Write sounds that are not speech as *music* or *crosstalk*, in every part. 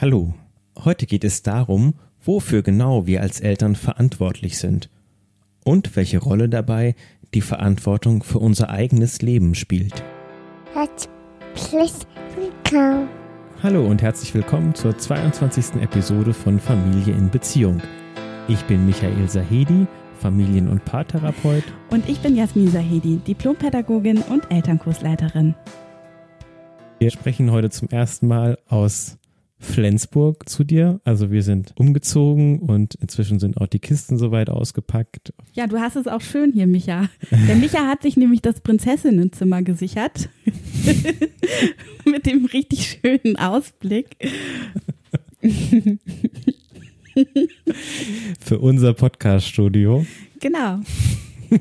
Hallo, heute geht es darum, wofür genau wir als Eltern verantwortlich sind und welche Rolle dabei die Verantwortung für unser eigenes Leben spielt. Herzlich willkommen. Hallo und herzlich willkommen zur 22. Episode von Familie in Beziehung. Ich bin Michael Sahedi, Familien- und Paartherapeut. Und ich bin Jasmin Sahedi, Diplompädagogin und Elternkursleiterin. Wir sprechen heute zum ersten Mal aus Flensburg zu dir. Also wir sind umgezogen und inzwischen sind auch die Kisten soweit ausgepackt. Ja, du hast es auch schön hier, Micha. Der Micha hat sich nämlich das Prinzessinnenzimmer gesichert. *laughs* Mit dem richtig schönen Ausblick. Für unser Podcast-Studio. Genau. *laughs*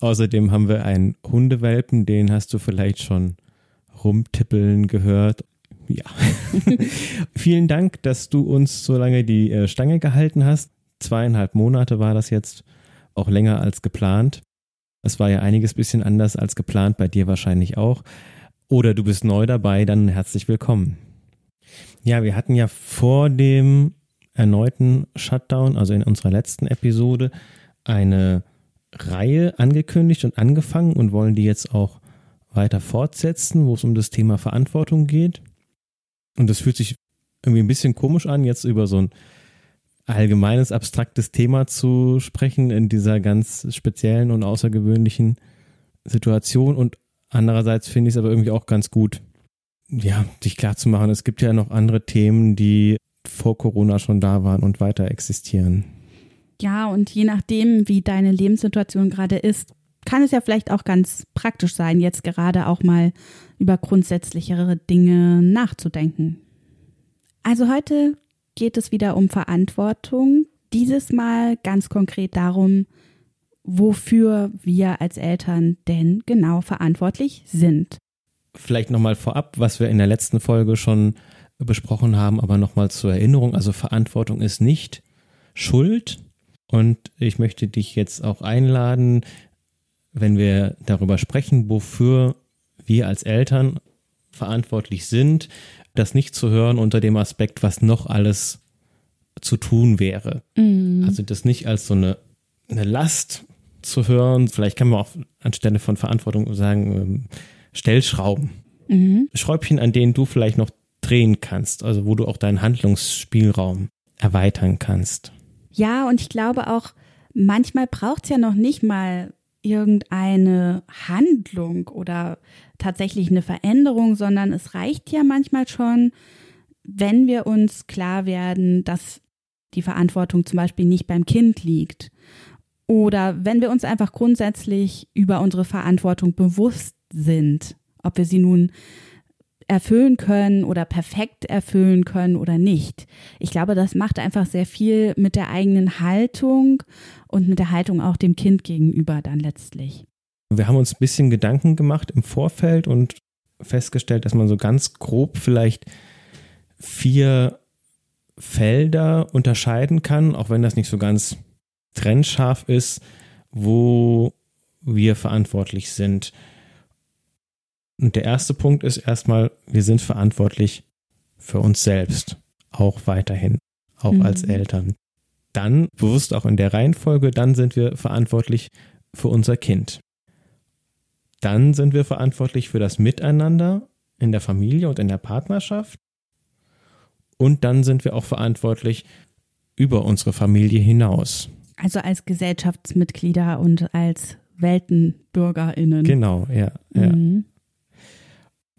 Außerdem haben wir einen Hundewelpen, den hast du vielleicht schon rumtippeln gehört. Ja. *laughs* Vielen Dank, dass du uns so lange die äh, Stange gehalten hast. Zweieinhalb Monate war das jetzt, auch länger als geplant. Es war ja einiges bisschen anders als geplant, bei dir wahrscheinlich auch. Oder du bist neu dabei, dann herzlich willkommen. Ja, wir hatten ja vor dem erneuten Shutdown, also in unserer letzten Episode, eine Reihe angekündigt und angefangen und wollen die jetzt auch weiter fortsetzen, wo es um das Thema Verantwortung geht. Und das fühlt sich irgendwie ein bisschen komisch an, jetzt über so ein allgemeines, abstraktes Thema zu sprechen in dieser ganz speziellen und außergewöhnlichen Situation. Und andererseits finde ich es aber irgendwie auch ganz gut, ja, dich klarzumachen, es gibt ja noch andere Themen, die vor Corona schon da waren und weiter existieren. Ja, und je nachdem, wie deine Lebenssituation gerade ist, kann es ja vielleicht auch ganz praktisch sein, jetzt gerade auch mal über grundsätzlichere Dinge nachzudenken. Also heute geht es wieder um Verantwortung. Dieses Mal ganz konkret darum, wofür wir als Eltern denn genau verantwortlich sind. Vielleicht nochmal vorab, was wir in der letzten Folge schon besprochen haben, aber nochmal zur Erinnerung. Also Verantwortung ist nicht Schuld. Und ich möchte dich jetzt auch einladen, wenn wir darüber sprechen, wofür wir als Eltern verantwortlich sind, das nicht zu hören unter dem Aspekt, was noch alles zu tun wäre. Mhm. Also das nicht als so eine, eine Last zu hören. Vielleicht kann man auch anstelle von Verantwortung sagen, ähm, Stellschrauben. Mhm. Schräubchen, an denen du vielleicht noch drehen kannst, also wo du auch deinen Handlungsspielraum erweitern kannst. Ja, und ich glaube auch, manchmal braucht es ja noch nicht mal irgendeine Handlung oder tatsächlich eine Veränderung, sondern es reicht ja manchmal schon, wenn wir uns klar werden, dass die Verantwortung zum Beispiel nicht beim Kind liegt. Oder wenn wir uns einfach grundsätzlich über unsere Verantwortung bewusst sind, ob wir sie nun erfüllen können oder perfekt erfüllen können oder nicht. Ich glaube, das macht einfach sehr viel mit der eigenen Haltung und mit der Haltung auch dem Kind gegenüber dann letztlich. Wir haben uns ein bisschen Gedanken gemacht im Vorfeld und festgestellt, dass man so ganz grob vielleicht vier Felder unterscheiden kann, auch wenn das nicht so ganz trennscharf ist, wo wir verantwortlich sind. Und der erste Punkt ist erstmal, wir sind verantwortlich für uns selbst, auch weiterhin, auch mhm. als Eltern. Dann, bewusst auch in der Reihenfolge, dann sind wir verantwortlich für unser Kind. Dann sind wir verantwortlich für das Miteinander in der Familie und in der Partnerschaft. Und dann sind wir auch verantwortlich über unsere Familie hinaus. Also als Gesellschaftsmitglieder und als WeltenbürgerInnen. Genau, ja. ja. Mhm.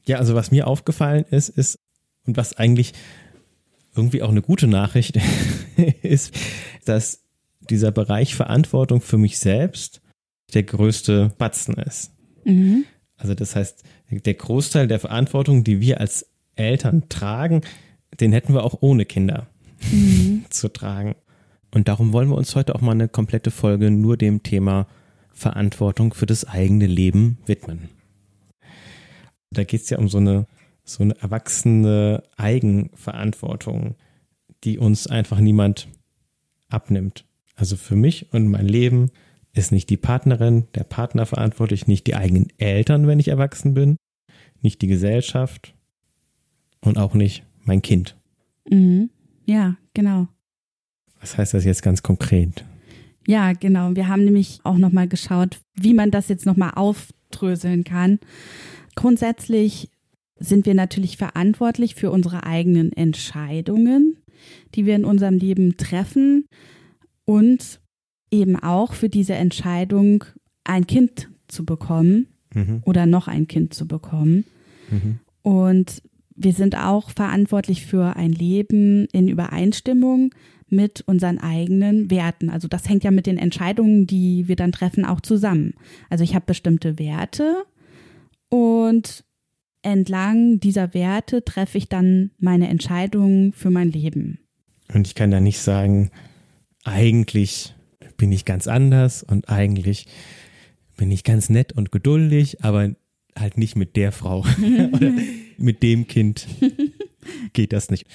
Ja, also was mir aufgefallen ist, ist, und was eigentlich irgendwie auch eine gute Nachricht *laughs* ist, dass dieser Bereich Verantwortung für mich selbst der größte Batzen ist. Mhm. Also das heißt, der Großteil der Verantwortung, die wir als Eltern tragen, den hätten wir auch ohne Kinder mhm. *laughs* zu tragen. Und darum wollen wir uns heute auch mal eine komplette Folge nur dem Thema Verantwortung für das eigene Leben widmen. Da geht es ja um so eine, so eine erwachsene Eigenverantwortung, die uns einfach niemand abnimmt. Also für mich und mein Leben ist nicht die Partnerin, der Partner verantwortlich, nicht die eigenen Eltern, wenn ich erwachsen bin, nicht die Gesellschaft und auch nicht mein Kind. Mhm. Ja, genau. Was heißt das jetzt ganz konkret? Ja, genau. Wir haben nämlich auch nochmal geschaut, wie man das jetzt nochmal aufdröseln kann. Grundsätzlich sind wir natürlich verantwortlich für unsere eigenen Entscheidungen, die wir in unserem Leben treffen und eben auch für diese Entscheidung, ein Kind zu bekommen Mhm. oder noch ein Kind zu bekommen. Mhm. Und wir sind auch verantwortlich für ein Leben in Übereinstimmung mit unseren eigenen Werten. Also das hängt ja mit den Entscheidungen, die wir dann treffen, auch zusammen. Also ich habe bestimmte Werte und entlang dieser Werte treffe ich dann meine Entscheidungen für mein Leben. Und ich kann da nicht sagen, eigentlich bin ich ganz anders und eigentlich bin ich ganz nett und geduldig, aber halt nicht mit der Frau *laughs* oder mit dem Kind geht das nicht.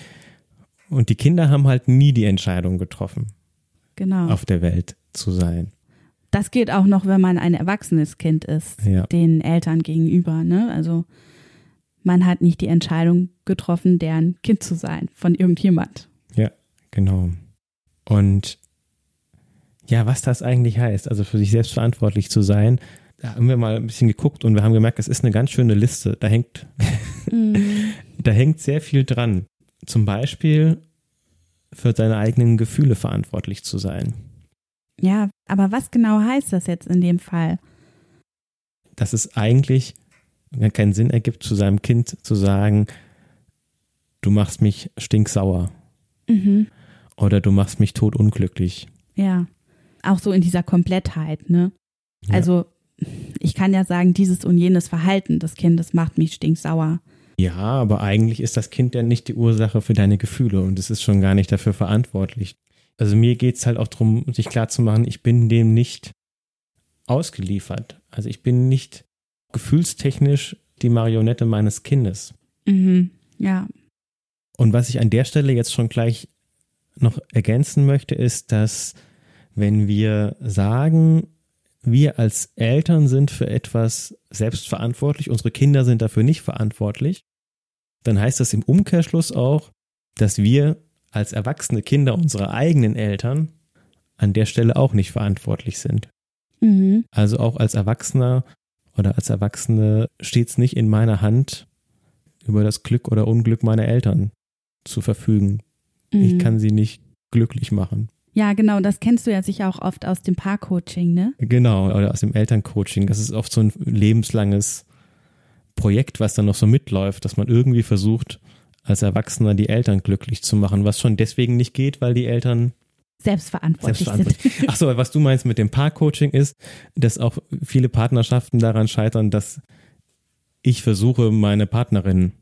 Und die Kinder haben halt nie die Entscheidung getroffen, Genau. auf der Welt zu sein. Das geht auch noch, wenn man ein erwachsenes Kind ist, Ja. den Eltern gegenüber. Ne? Also man hat nicht die Entscheidung getroffen, deren Kind zu sein von irgendjemand. Ja, genau. Und ja, was das eigentlich heißt, also für sich selbst verantwortlich zu sein, da haben wir mal ein bisschen geguckt und wir haben gemerkt, es ist eine ganz schöne Liste. Da hängt, *laughs* da hängt sehr viel dran. Zum Beispiel für seine eigenen Gefühle verantwortlich zu sein. Ja, aber was genau heißt das jetzt in dem Fall? Dass es eigentlich keinen Sinn ergibt, zu seinem Kind zu sagen, du machst mich stinksauer Mhm. oder du machst mich totunglücklich. Ja, auch so in dieser Komplettheit, ne? Ja. Also ich kann ja sagen, dieses und jenes Verhalten des Kindes macht mich stinksauer. Ja, aber eigentlich ist das Kind ja nicht die Ursache für deine Gefühle und es ist schon gar nicht dafür verantwortlich. Also mir geht es halt auch darum, sich klarzumachen, ich bin dem nicht ausgeliefert. Also ich bin nicht gefühlstechnisch die Marionette meines Kindes. Mhm. Ja, Und was ich an der Stelle jetzt schon gleich noch ergänzen möchte, ist, dass wenn wir sagen, wir als Eltern sind für etwas selbstverantwortlich, unsere Kinder sind dafür nicht verantwortlich, dann heißt das im Umkehrschluss auch, dass wir als erwachsene Kinder unserer eigenen Eltern an der Stelle auch nicht verantwortlich sind. mhm. Also auch als Erwachsener oder als Erwachsene steht es nicht in meiner Hand, über das Glück oder Unglück meiner Eltern zu verfügen. Ich Mhm. kann sie nicht glücklich machen. Ja, genau, das kennst du ja sicher auch oft aus dem Paarcoaching, ne? Genau, oder aus dem Elterncoaching. Das ist oft so ein lebenslanges Projekt, was dann noch so mitläuft, dass man irgendwie versucht, als Erwachsener die Eltern glücklich zu machen, was schon deswegen nicht geht, weil die Eltern Selbstverantwortlich, selbstverantwortlich. Ach so, was du meinst mit dem Paarcoaching ist, dass auch viele Partnerschaften daran scheitern, dass ich versuche, meine Partnerin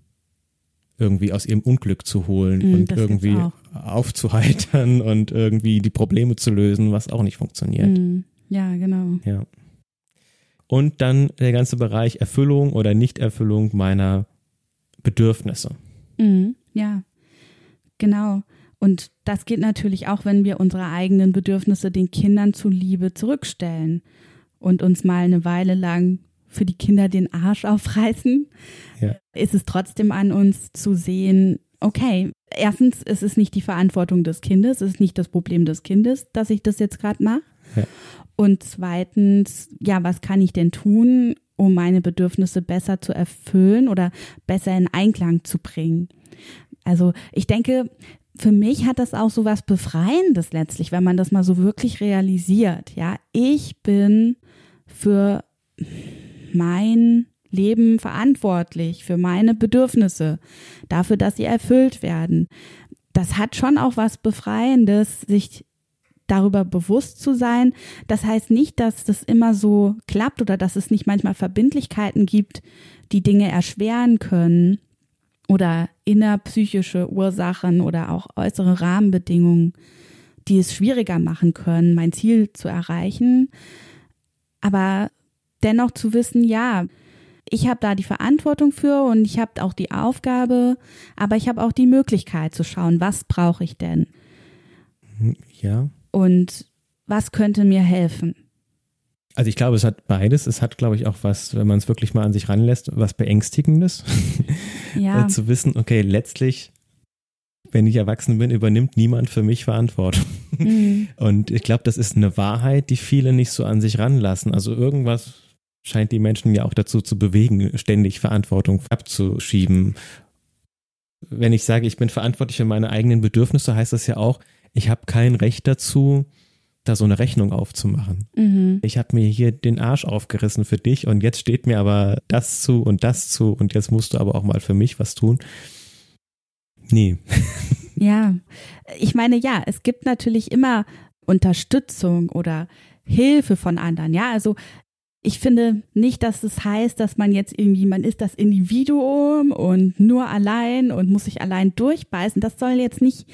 irgendwie aus ihrem Unglück zu holen Mm, und irgendwie aufzuheitern *laughs* und irgendwie die Probleme zu lösen, was auch nicht funktioniert. sind. Mhm. Ja, genau. Ja. Und dann der ganze Bereich Erfüllung oder Nichterfüllung meiner Bedürfnisse. Mhm. Ja, genau. Und das geht natürlich auch, wenn wir unsere eigenen Bedürfnisse den Kindern zuliebe zurückstellen und uns mal eine Weile lang für die Kinder den Arsch aufreißen, Ja. ist es trotzdem an uns zu sehen, okay, erstens ist es nicht die Verantwortung des Kindes, es ist nicht das Problem des Kindes, dass ich das jetzt gerade mache. Ja. Und zweitens, ja, was kann ich denn tun, um meine Bedürfnisse besser zu erfüllen oder besser in Einklang zu bringen? Also ich denke, für mich hat das auch so was Befreiendes letztlich, wenn man das mal so wirklich realisiert. Ja, ich bin für mein Leben verantwortlich, für meine Bedürfnisse, dafür, dass sie erfüllt werden. Das hat schon auch was Befreiendes, sich darüber bewusst zu sein. Das heißt nicht, dass das immer so klappt oder dass es nicht manchmal Verbindlichkeiten gibt, die Dinge erschweren können oder innerpsychische Ursachen oder auch äußere Rahmenbedingungen, die es schwieriger machen können, mein Ziel zu erreichen. Aber dennoch zu wissen, ja, ich habe da die Verantwortung für und ich habe auch die Aufgabe, aber ich habe auch die Möglichkeit zu schauen, was brauche ich denn Ja. Und was könnte mir helfen. Also ich glaube, es hat beides. Es hat, glaube ich, auch was, wenn man es wirklich mal an sich ranlässt, was Beängstigendes. *laughs* Ja, Äh, zu wissen, okay, letztlich wenn ich erwachsen bin, übernimmt niemand für mich Verantwortung. Mhm. *laughs* Und ich glaube, das ist eine Wahrheit, die viele nicht so an sich ranlassen. Also irgendwas scheint die Menschen ja auch dazu zu bewegen, ständig Verantwortung abzuschieben. Wenn ich sage, ich bin verantwortlich für meine eigenen Bedürfnisse, heißt das ja auch, ich habe kein Recht dazu, da so eine Rechnung aufzumachen. Mhm. Ich habe mir hier den Arsch aufgerissen für dich und jetzt steht mir aber das zu und das zu und jetzt musst du aber auch mal für mich was tun. Nee. *laughs* Ja, ich meine, ja, es gibt natürlich immer Unterstützung oder Hilfe von anderen. Ja, also ich finde nicht, dass es heißt, dass man jetzt irgendwie, man ist das Individuum und nur allein und muss sich allein durchbeißen. Das soll jetzt nicht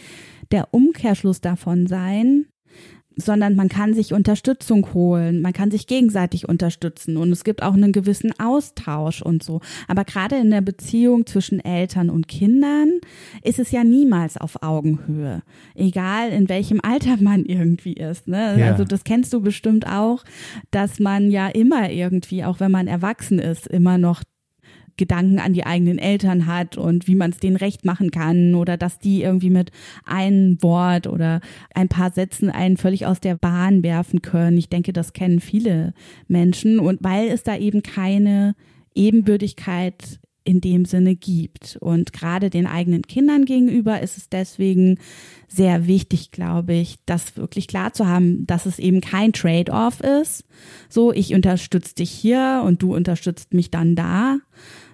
der Umkehrschluss davon sein, sondern man kann sich Unterstützung holen, man kann sich gegenseitig unterstützen und es gibt auch einen gewissen Austausch und so. Aber gerade in der Beziehung zwischen Eltern und Kindern ist es ja niemals auf Augenhöhe, egal in welchem Alter *laughs* man irgendwie ist. Ne? Ja. Also das kennst du bestimmt auch, dass man ja immer irgendwie, auch wenn man erwachsen ist, immer noch Gedanken an die eigenen Eltern hat und wie man es denen recht machen kann oder dass die irgendwie mit einem Wort oder ein paar Sätzen einen völlig aus der Bahn werfen können. Ich denke, das kennen viele Menschen und weil es da eben keine Ebenbürtigkeit in dem Sinne gibt. Und gerade den eigenen Kindern gegenüber ist es deswegen sehr wichtig, glaube ich, das wirklich klar zu haben, dass es eben kein Trade-off ist. So, ich unterstütze dich hier und du unterstützt mich dann da,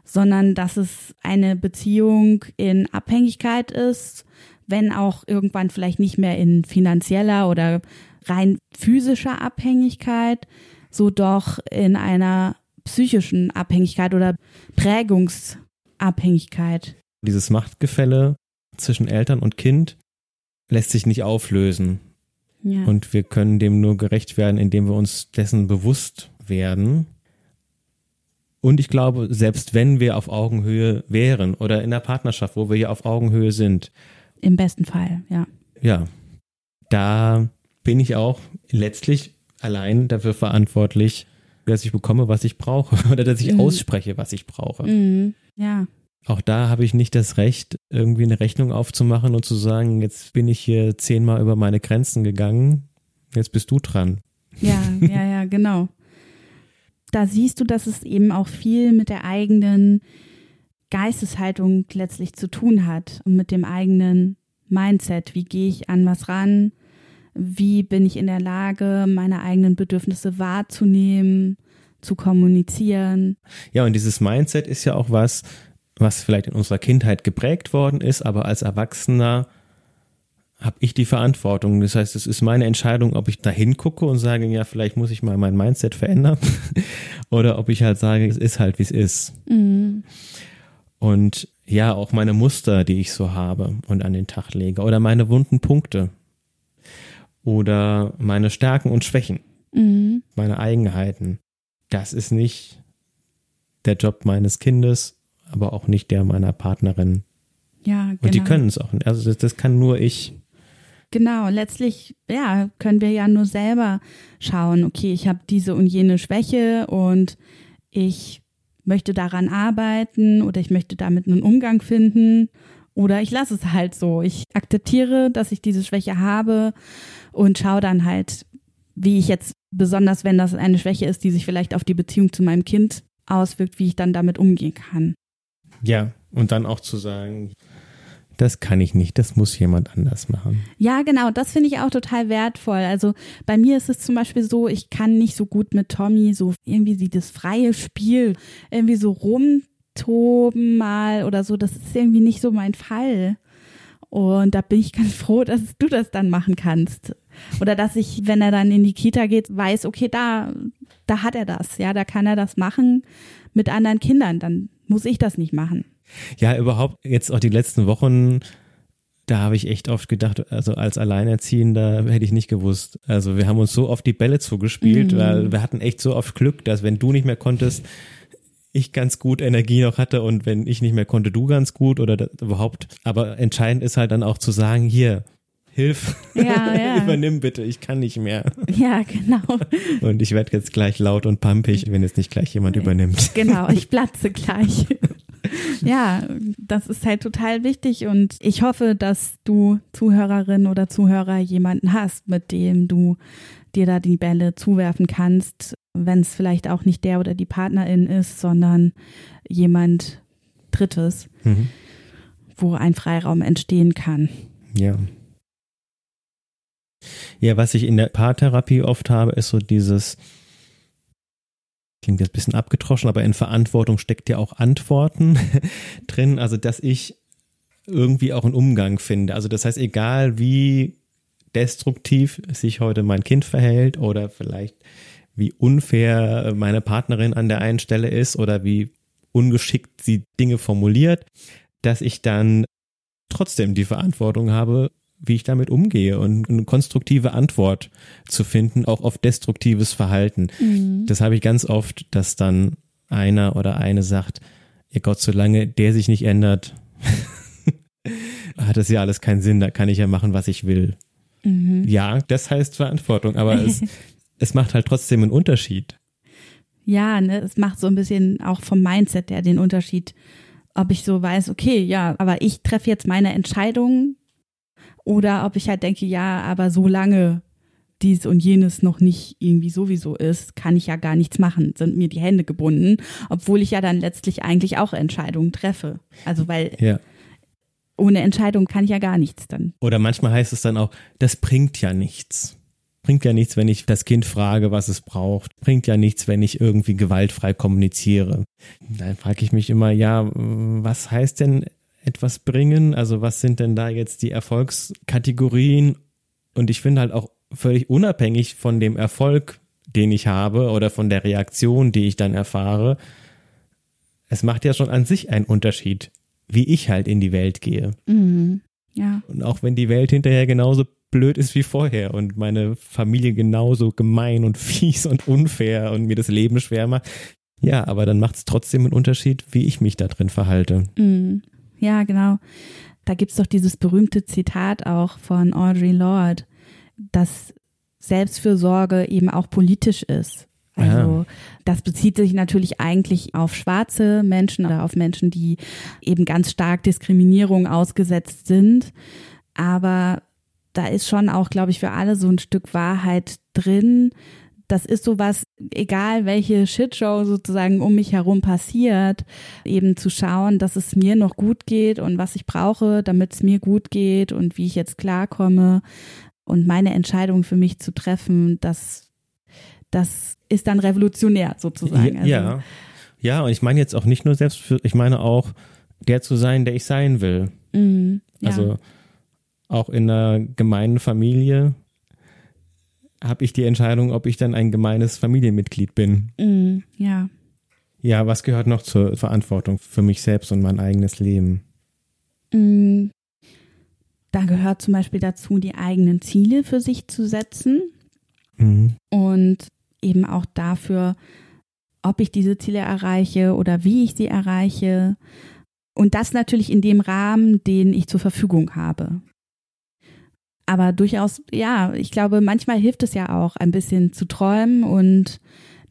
sondern dass es eine Beziehung in Abhängigkeit ist, wenn auch irgendwann vielleicht nicht mehr in finanzieller oder rein physischer Abhängigkeit, so doch in einer psychischen Abhängigkeit oder Prägungsabhängigkeit. Dieses Machtgefälle zwischen Eltern und Kind lässt sich nicht auflösen. Ja. Und wir können dem nur gerecht werden, indem wir uns dessen bewusst werden und ich glaube, selbst wenn wir auf Augenhöhe wären oder in der Partnerschaft, wo wir ja auf Augenhöhe sind. Im besten Fall, ja. Ja. Da bin ich auch letztlich allein dafür verantwortlich, dass ich bekomme, was ich brauche *laughs* oder dass ich mhm. ausspreche, was ich brauche. Mhm. Ja. Auch da habe ich nicht das Recht, irgendwie eine Rechnung aufzumachen und zu sagen, jetzt bin ich hier zehnmal über meine Grenzen gegangen, jetzt bist du dran. Ja, *laughs* ja, ja, genau da siehst du, dass es eben auch viel mit der eigenen Geisteshaltung letztlich zu tun hat und mit dem eigenen Mindset. Wie gehe ich an was ran? Wie bin ich in der Lage, meine eigenen Bedürfnisse wahrzunehmen, zu kommunizieren? Ja, und dieses Mindset ist ja auch was, was vielleicht in unserer Kindheit geprägt worden ist, aber als Erwachsener habe ich die Verantwortung. Das heißt, es ist meine Entscheidung, ob ich da hingucke und sage, ja, vielleicht muss ich mal mein Mindset verändern *laughs* oder ob ich halt sage, es ist halt, wie es ist. Mhm. Und ja, auch meine Muster, die ich so habe und an den Tag lege oder meine wunden Punkte oder meine Stärken und Schwächen, mhm. meine Eigenheiten. Das ist nicht der Job meines Kindes, aber auch nicht der meiner Partnerin. Ja, genau. Und die genau. können es auch nicht. Also das, das kann nur ich. Genau, letztlich ja, können wir ja nur selber schauen, okay, ich habe diese und jene Schwäche und ich möchte daran arbeiten oder ich möchte damit einen Umgang finden oder ich lasse es halt so. Ich akzeptiere, dass ich diese Schwäche habe und schaue dann halt, wie ich jetzt, besonders wenn das eine Schwäche ist, die sich vielleicht auf die Beziehung zu meinem Kind auswirkt, wie ich dann damit umgehen kann. Ja, und dann auch zu sagen, das kann ich nicht, das muss jemand anders machen. Ja, genau, das finde ich auch total wertvoll. Also bei mir ist es zum Beispiel so, ich kann nicht so gut mit Tommy so irgendwie das freie Spiel irgendwie so rumtoben mal oder so. Das ist irgendwie nicht so mein Fall. Und da bin ich *laughs* ganz froh, dass du das dann machen kannst. Oder dass ich, wenn er dann in die Kita geht, weiß, okay, da, da hat er das. Ja, da kann er das machen mit anderen Kindern. Dann muss ich das nicht machen. Ja, überhaupt jetzt auch die letzten Wochen, da habe ich echt oft gedacht, also als Alleinerziehender hätte ich nicht gewusst. Also wir haben uns so oft die Bälle zugespielt, mhm. weil wir hatten echt so oft Glück, dass wenn du nicht mehr konntest, ich ganz gut Energie noch hatte und wenn ich nicht mehr konnte, du ganz gut oder das, überhaupt. Aber entscheidend ist halt dann auch zu sagen, hier, hilf, ja, ja. *laughs* übernimm bitte, ich kann nicht mehr. Ja, genau. Und ich werde jetzt gleich laut und pampig, wenn jetzt nicht gleich jemand übernimmt. Genau, ich platze gleich. *laughs* *laughs* ja, das ist halt total wichtig und ich hoffe, dass du Zuhörerin oder Zuhörer jemanden hast, mit dem du dir da die Bälle zuwerfen kannst, wenn es vielleicht auch nicht der oder die Partnerin ist, sondern jemand Drittes, mhm. wo ein Freiraum entstehen kann. Ja. Ja, was ich in der Paartherapie oft habe, ist so dieses, klingt jetzt ein bisschen abgetroschen, aber in Verantwortung steckt ja auch Antworten *laughs* drin. Also, dass ich irgendwie auch einen Umgang finde. Also, das heißt, egal wie destruktiv sich heute mein Kind verhält oder vielleicht wie unfair meine Partnerin an der einen Stelle ist oder wie ungeschickt sie Dinge formuliert, dass ich dann trotzdem die Verantwortung habe, wie ich damit umgehe und eine konstruktive Antwort zu finden, auch auf destruktives Verhalten. Mhm. Das habe ich ganz oft, dass dann einer oder eine sagt, ihr Gott, solange der sich nicht ändert, *laughs* hat das ja alles keinen Sinn, da kann ich ja machen, was ich will. Mhm. Ja, das heißt Verantwortung, aber es, *laughs* es macht halt trotzdem einen Unterschied. Ja, ne, es macht so ein bisschen auch vom Mindset der den Unterschied, ob ich so weiß, okay, ja, aber ich treffe jetzt meine Entscheidung oder ob ich halt denke, ja, aber solange dies und jenes noch nicht irgendwie sowieso ist, kann ich ja gar nichts machen, sind mir die Hände gebunden, obwohl ich ja dann letztlich eigentlich auch Entscheidungen treffe. Also weil ja. ohne Entscheidung kann ich ja gar nichts dann. Oder manchmal heißt es dann auch, das bringt ja nichts. Bringt ja nichts, wenn ich das Kind frage, was es braucht. Bringt ja nichts, wenn ich irgendwie gewaltfrei kommuniziere. Dann frage ich mich immer, ja, was heißt denn etwas bringen? Also was sind denn da jetzt die Erfolgskategorien? Und ich finde halt auch völlig unabhängig von dem Erfolg, den ich habe oder von der Reaktion, die ich dann erfahre, es macht ja schon an sich einen Unterschied, wie ich halt in die Welt gehe. Mhm. Ja. Und auch wenn die Welt hinterher genauso blöd ist wie vorher und meine Familie genauso gemein und *laughs* fies und unfair und mir das Leben schwer macht. Ja, aber dann macht es trotzdem einen Unterschied, wie ich mich da drin verhalte. Mhm. Ja, genau. Da gibt's doch dieses berühmte Zitat auch von Audre Lorde, dass Selbstfürsorge eben auch politisch ist. Also das bezieht sich natürlich eigentlich auf schwarze Menschen oder auf Menschen, die eben ganz stark Diskriminierung ausgesetzt sind. Aber da ist schon auch, glaube ich, für alle so ein Stück Wahrheit drin, das ist sowas, egal welche Shitshow sozusagen um mich herum passiert, eben zu schauen, dass es mir noch gut geht und was ich brauche, damit es mir gut geht und wie ich jetzt klarkomme und meine Entscheidung für mich zu treffen, das, das ist dann revolutionär sozusagen. Also, ja, ja, und ich meine jetzt auch nicht nur selbst für, ich meine auch der zu sein, der ich sein will. Mhm, ja. Also auch in einer gemeinen Familie habe ich die Entscheidung, ob ich dann ein gemeines Familienmitglied bin. Mm, ja. Ja, was gehört noch zur Verantwortung für mich selbst und mein eigenes Leben? Mm, da gehört zum Beispiel dazu, die eigenen Ziele für sich zu setzen mhm. und eben auch dafür, ob ich diese Ziele erreiche oder wie ich sie erreiche. Und das natürlich in dem Rahmen, den ich zur Verfügung habe aber durchaus, ja, ich glaube, manchmal hilft es ja auch, ein bisschen zu träumen und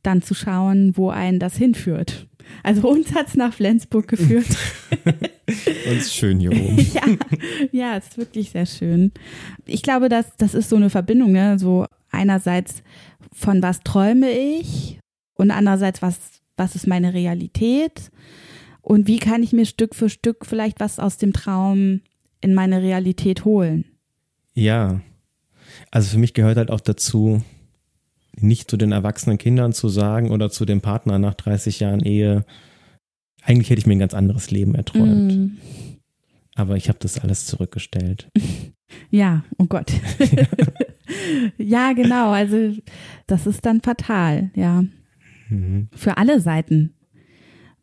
dann zu schauen, wo einen das hinführt. Also uns hat es nach Flensburg geführt. *laughs* uns schön hier oben. *laughs* ja, ja, es ist wirklich sehr schön. Ich glaube, dass das ist so eine Verbindung, ne? So einerseits von was träume ich und andererseits was was ist meine Realität und wie kann ich mir Stück für Stück vielleicht was aus dem Traum in meine Realität holen. Ja. Also für mich gehört halt auch dazu, nicht zu den erwachsenen Kindern zu sagen oder zu dem Partner nach 30 Jahren Ehe, eigentlich hätte ich mir ein ganz anderes Leben erträumt. Mm. Aber ich habe das alles zurückgestellt. *laughs* Ja, oh Gott. *laughs* ja, genau. Also das ist dann fatal, ja. Mhm. Für alle Seiten.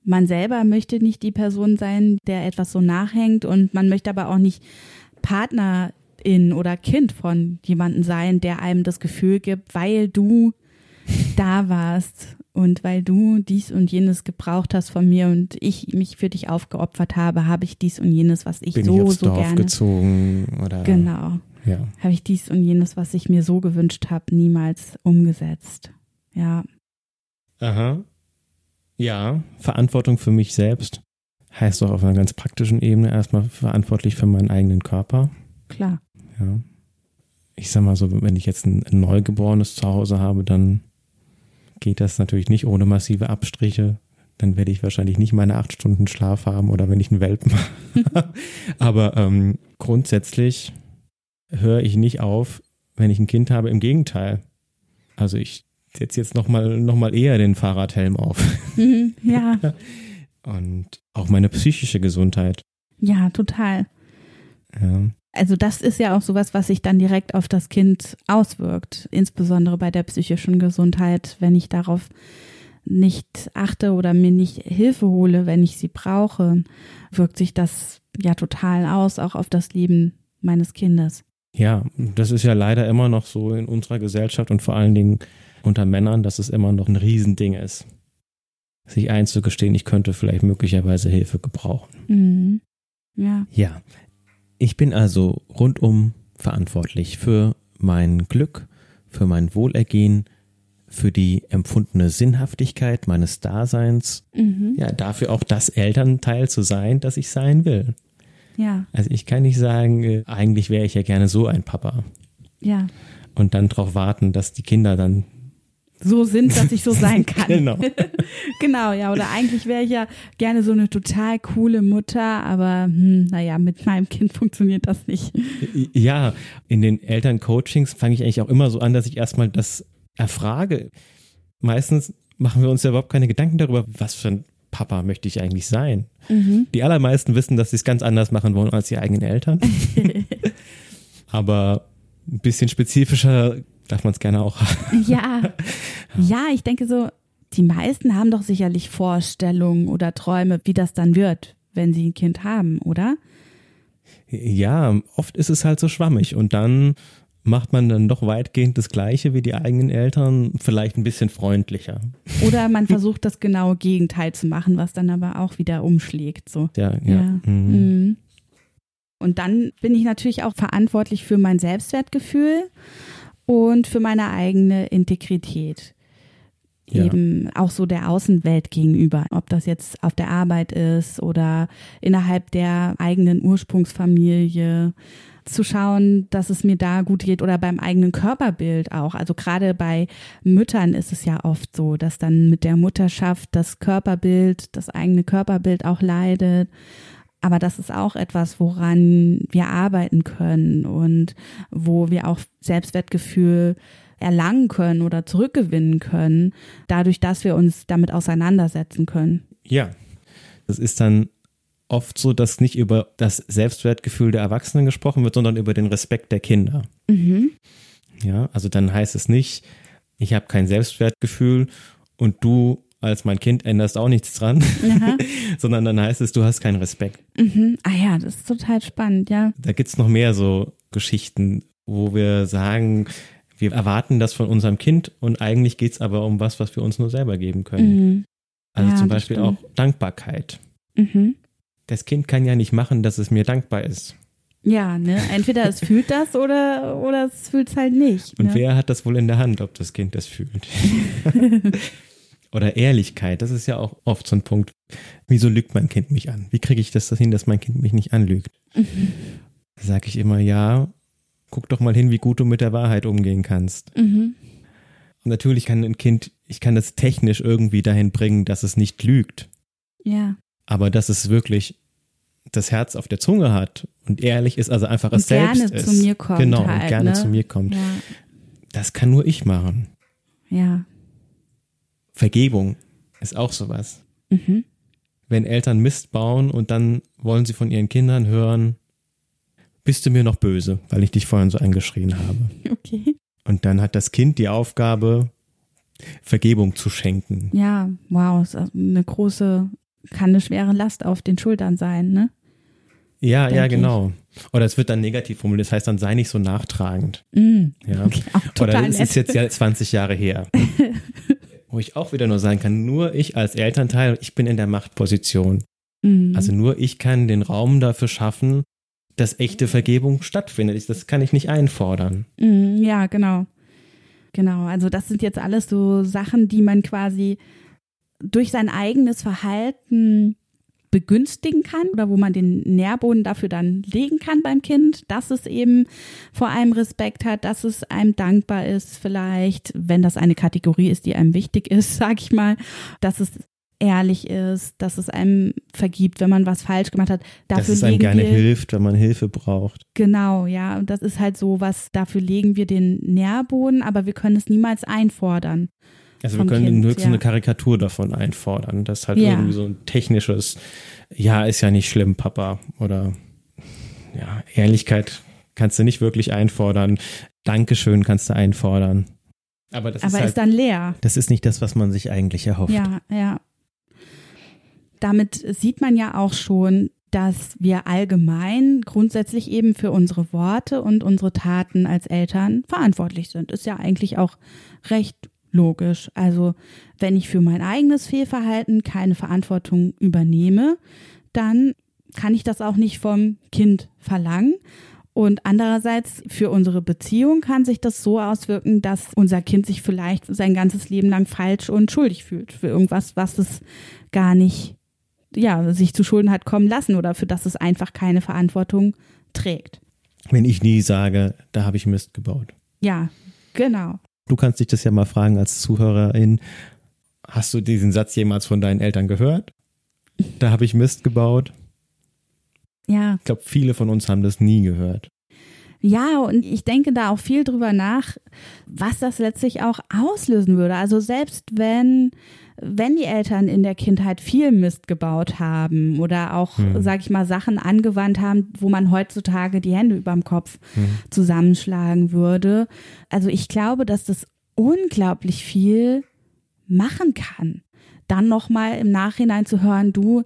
Man selber möchte nicht die Person sein, der etwas so nachhängt und man möchte aber auch nicht Partner in oder Kind von jemandem sein, der einem das Gefühl gibt, weil du da warst und weil du dies und jenes gebraucht hast von mir und ich mich für dich aufgeopfert habe, habe ich dies und jenes, was ich Bin so ich aufs so Dorf gerne gezogen oder genau ja. habe ich dies und jenes, was ich mir so gewünscht habe, niemals umgesetzt. Ja. Aha. Ja, Verantwortung für mich selbst. heißt auch auf einer ganz praktischen Ebene erstmal verantwortlich für meinen eigenen Körper. Klar. Ja. Ich sag mal so, wenn ich jetzt ein Neugeborenes zu Hause habe, dann geht das natürlich nicht ohne massive Abstriche. Dann werde ich wahrscheinlich nicht meine acht Stunden Schlaf haben oder wenn ich einen Welpen habe. *laughs* Aber ähm, grundsätzlich höre ich nicht auf, wenn ich ein Kind habe. Im Gegenteil. Also ich setze jetzt nochmal noch mal eher den Fahrradhelm auf. Mhm, ja, *laughs* Und auch meine psychische Gesundheit. ja, total. Ja. Also das ist ja auch sowas, was sich dann direkt auf das Kind auswirkt, insbesondere bei der psychischen Gesundheit, wenn ich darauf nicht achte oder mir nicht Hilfe hole, wenn ich sie brauche, wirkt sich das ja total aus, auch auf das Leben meines Kindes. Ja, das ist ja leider immer noch so in unserer Gesellschaft und vor allen Dingen unter Männern, dass es immer noch ein Riesending ist. Sich einzugestehen, ich könnte vielleicht möglicherweise Hilfe gebrauchen. Mhm. Ja, Ja, ich bin also rundum verantwortlich für mein Glück, für mein Wohlergehen, für die empfundene Sinnhaftigkeit meines Daseins, mhm. ja, dafür auch das Elternteil zu sein, das ich sein will. ja, Also ich kann nicht sagen, äh, eigentlich wäre ich ja gerne so ein Papa ja. und dann darauf warten, dass die Kinder dann So sind, dass ich so sein *laughs* kann. genau. *laughs* Genau, ja. Oder eigentlich wäre ich ja gerne so eine total coole Mutter, aber hm, naja, mit meinem Kind funktioniert das nicht. Ja, in den Elterncoachings fange ich eigentlich auch immer so an, dass ich erstmal das erfrage. Meistens machen wir uns ja überhaupt keine Gedanken darüber, was für ein Papa möchte ich eigentlich sein. Die allermeisten wissen, dass sie es ganz anders machen wollen als die eigenen Eltern. *laughs* Aber ein bisschen spezifischer darf man es gerne auch haben. Ja, *laughs* ja, ich denke so, die meisten haben doch sicherlich Vorstellungen oder Träume, wie das dann wird, wenn sie ein Kind haben, oder? Ja, oft ist es halt so schwammig und dann macht man dann doch weitgehend das Gleiche wie die eigenen Eltern, vielleicht ein bisschen freundlicher. Oder man *laughs* versucht das genaue Gegenteil zu machen, was dann aber auch wieder umschlägt. So. Ja, ja. Ja. Mhm. Mhm. Und dann bin ich natürlich auch verantwortlich für mein Selbstwertgefühl und für meine eigene Integrität. Ja. Eben auch so der Außenwelt gegenüber, ob das jetzt auf der Arbeit ist oder innerhalb der eigenen Ursprungsfamilie zu schauen, dass es mir da gut geht oder beim eigenen Körperbild auch. Also gerade bei Müttern ist es ja oft so, dass dann mit der Mutterschaft das Körperbild, das eigene Körperbild auch leidet. Aber das ist auch etwas, woran wir arbeiten können und wo wir auch Selbstwertgefühl erlangen können oder zurückgewinnen können, dadurch, dass wir uns damit auseinandersetzen können. Ja, das ist dann oft so, dass nicht über das Selbstwertgefühl der Erwachsenen gesprochen wird, sondern über den Respekt der Kinder. Mhm. Ja, also dann heißt es nicht, ich habe kein Selbstwertgefühl und du als mein Kind änderst auch nichts dran, *laughs* sondern dann heißt es, du hast keinen Respekt. Mhm. Ah ja, das ist total spannend, ja. Da gibt's noch mehr so Geschichten, wo wir sagen, wir erwarten das von unserem Kind und eigentlich geht's aber um was, was wir uns nur selber geben können. Mhm. Also Ja, zum Beispiel auch Dankbarkeit. Mhm. Das Kind kann ja nicht machen, dass es mir dankbar ist. Ja, ne? Entweder es fühlt das oder, oder es fühlt es halt nicht. Und ne? wer hat das wohl in der Hand, ob das Kind das fühlt? *laughs* Oder Ehrlichkeit, das ist ja auch oft so ein Punkt. Wieso lügt mein Kind mich an? Wie kriege ich das hin, dass mein Kind mich nicht anlügt? Da sage ich immer, ja, guck doch mal hin, wie gut du mit der Wahrheit umgehen kannst. Mhm. Und natürlich kann ein Kind, ich kann das technisch irgendwie dahin bringen, dass es nicht lügt. Ja. Aber dass es wirklich das Herz auf der Zunge hat und ehrlich ist, also einfach es Und gerne selbst ist. zu mir kommt Genau, halt, und gerne ne? zu mir kommt. Ja. Das kann nur ich machen. Ja. Vergebung ist auch sowas. Mhm. Wenn Eltern Mist bauen und dann wollen sie von ihren Kindern hören, bist du mir noch böse, weil ich dich vorhin so angeschrien habe. *laughs* Okay. Und dann hat das Kind die Aufgabe, Vergebung zu schenken. Ja, wow, ist eine große, kann eine schwere Last auf den Schultern sein, ne? Ja, ja, Denke genau. Oder es wird dann negativ formuliert, das heißt dann sei nicht so nachtragend. Mhm. Ja. Okay, auch *laughs* Oder es ist jetzt ja 20 Jahre her. *laughs* Wo ich auch wieder nur sagen kann, nur ich als Elternteil, ich bin in der Machtposition. Mhm. Also nur ich kann den Raum dafür schaffen, dass echte Vergebung stattfindet. Das kann ich nicht einfordern. Mhm, Ja, genau. Genau, also das sind jetzt alles so Sachen, die man quasi durch sein eigenes Verhalten begünstigen kann oder wo man den Nährboden dafür dann legen kann beim Kind, dass es eben vor allem Respekt hat, dass es einem dankbar ist vielleicht, wenn das eine Kategorie ist, die einem wichtig ist, *laughs* sag ich mal, dass es ehrlich ist, dass es einem vergibt, wenn man was falsch gemacht hat. Dafür dass es einem gerne wir, hilft, wenn man Hilfe braucht. Genau, ja, und das ist halt so was, dafür legen wir den Nährboden, aber wir können es niemals einfordern. Also wir können Kind, höchstens ja. eine Karikatur davon einfordern. Das ist halt Ja. irgendwie so ein technisches, ja, ist ja nicht schlimm, Papa. Oder ja, Ehrlichkeit kannst du nicht wirklich einfordern. Dankeschön kannst du einfordern. Aber das aber ist ist, halt, dann leer. das ist nicht das, was man sich eigentlich erhofft. Ja, ja. Damit sieht man ja auch schon, dass wir allgemein grundsätzlich eben für unsere Worte und unsere Taten als Eltern verantwortlich sind. Ist ja eigentlich auch recht logisch. Also wenn ich für mein eigenes Fehlverhalten keine Verantwortung übernehme, dann kann ich das auch nicht vom Kind verlangen. Und andererseits für unsere Beziehung kann sich das so auswirken, dass unser Kind sich vielleicht sein ganzes Leben lang falsch und schuldig fühlt für irgendwas, was es gar nicht, ja, sich zu Schulden hat kommen lassen oder für das es einfach keine Verantwortung trägt. Wenn ich nie sage, da habe ich Mist gebaut. Ja, genau. Du kannst dich das ja mal fragen als Zuhörerin. Hast du diesen Satz jemals von deinen Eltern gehört? Da habe ich Mist gebaut. Ja, Ich glaube, viele von uns haben das nie gehört. Ja, und ich denke da auch viel drüber nach, was das letztlich auch auslösen würde. Also selbst wenn, wenn die Eltern in der Kindheit viel Mist gebaut haben oder auch, Hm. sag ich mal, Sachen angewandt haben, wo man heutzutage die Hände überm Kopf Hm. zusammenschlagen würde. Also ich glaube, dass das unglaublich viel machen kann. Dann nochmal im Nachhinein zu hören, du,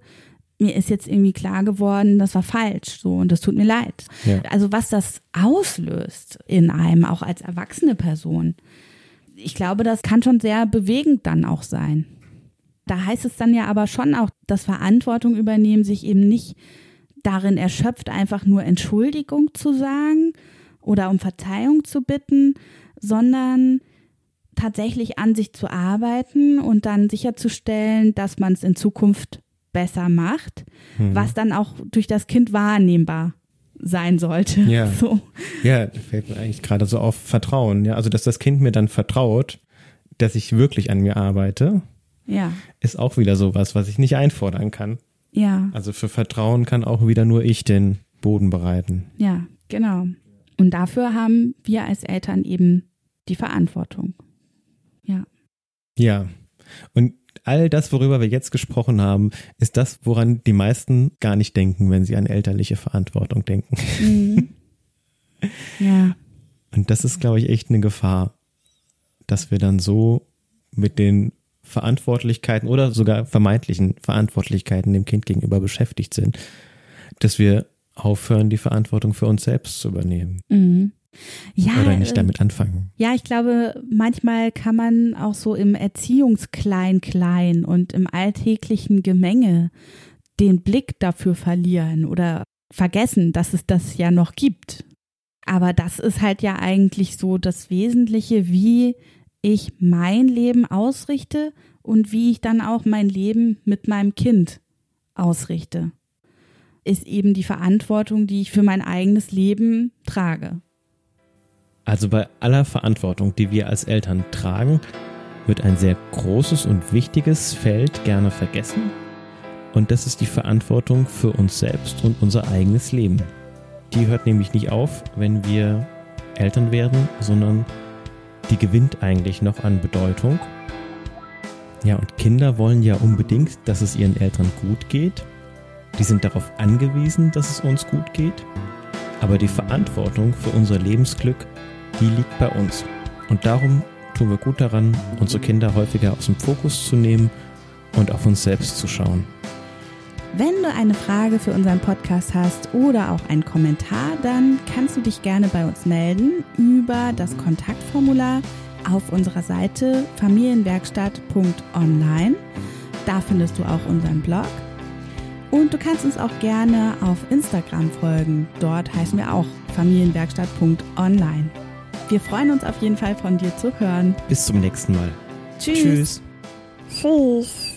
mir ist jetzt irgendwie klar geworden, das war falsch, so, und das tut mir leid. Ja. Also was das auslöst in einem, auch als erwachsene Person. Ich glaube, das kann schon sehr bewegend dann auch sein. Da heißt es dann ja aber schon auch, dass Verantwortung übernehmen sich eben nicht darin erschöpft, einfach nur Entschuldigung zu sagen oder um Verzeihung zu bitten, sondern tatsächlich an sich zu arbeiten und dann sicherzustellen, dass man es in Zukunft besser macht, Mhm. was dann auch durch das Kind wahrnehmbar sein sollte. Ja. *laughs* So. Ja, fällt mir eigentlich gerade so auf Vertrauen. Ja, also dass das Kind mir dann vertraut, dass ich wirklich an mir arbeite, Ja, ist auch wieder sowas, was ich nicht einfordern kann. ja, Also für Vertrauen kann auch wieder nur ich den Boden bereiten. ja, genau. Und dafür haben wir als Eltern eben die Verantwortung. Ja, Ja. Und all das, worüber wir jetzt gesprochen haben, ist das, woran die meisten gar nicht denken, wenn sie an elterliche Verantwortung denken. mhm. *laughs* ja, Und das ist, glaube ich, echt eine Gefahr, dass wir dann so mit den Verantwortlichkeiten oder sogar vermeintlichen Verantwortlichkeiten dem Kind gegenüber beschäftigt sind, dass wir aufhören, die Verantwortung für uns selbst zu übernehmen mhm. Ja. oder nicht äh, damit anfangen. Ja, ich glaube, manchmal kann man auch so im Erziehungsklein-Klein und im alltäglichen Gemenge den Blick dafür verlieren oder vergessen, dass es das ja noch gibt. Aber das ist halt ja eigentlich so das Wesentliche, wie ich mein Leben ausrichte und wie ich dann auch mein Leben mit meinem Kind ausrichte. Ist eben die Verantwortung, die ich für mein eigenes Leben trage. Also bei aller Verantwortung, die wir als Eltern tragen, wird ein sehr großes und wichtiges Feld gerne vergessen. Und das ist die Verantwortung für uns selbst und unser eigenes Leben. Die hört nämlich nicht auf, wenn wir Eltern werden, sondern die gewinnt eigentlich noch an Bedeutung. Ja, und Kinder wollen ja unbedingt, dass es ihren Eltern gut geht. Die sind darauf angewiesen, dass es uns gut geht. Aber die Verantwortung für unser Lebensglück die liegt bei uns. Und darum tun wir gut daran, unsere Kinder häufiger aus dem Fokus zu nehmen und auf uns selbst zu schauen. Wenn du eine Frage für unseren Podcast hast oder auch einen Kommentar, dann kannst du dich gerne bei uns melden über das Kontaktformular auf unserer Seite familienwerkstatt.online. Da findest du auch unseren Blog. Und du kannst uns auch gerne auf Instagram folgen. Dort heißen wir auch familienwerkstatt.online. Wir freuen uns auf jeden Fall von dir zu hören. Bis zum nächsten Mal. Tschüss. Tschüss. Tschüss.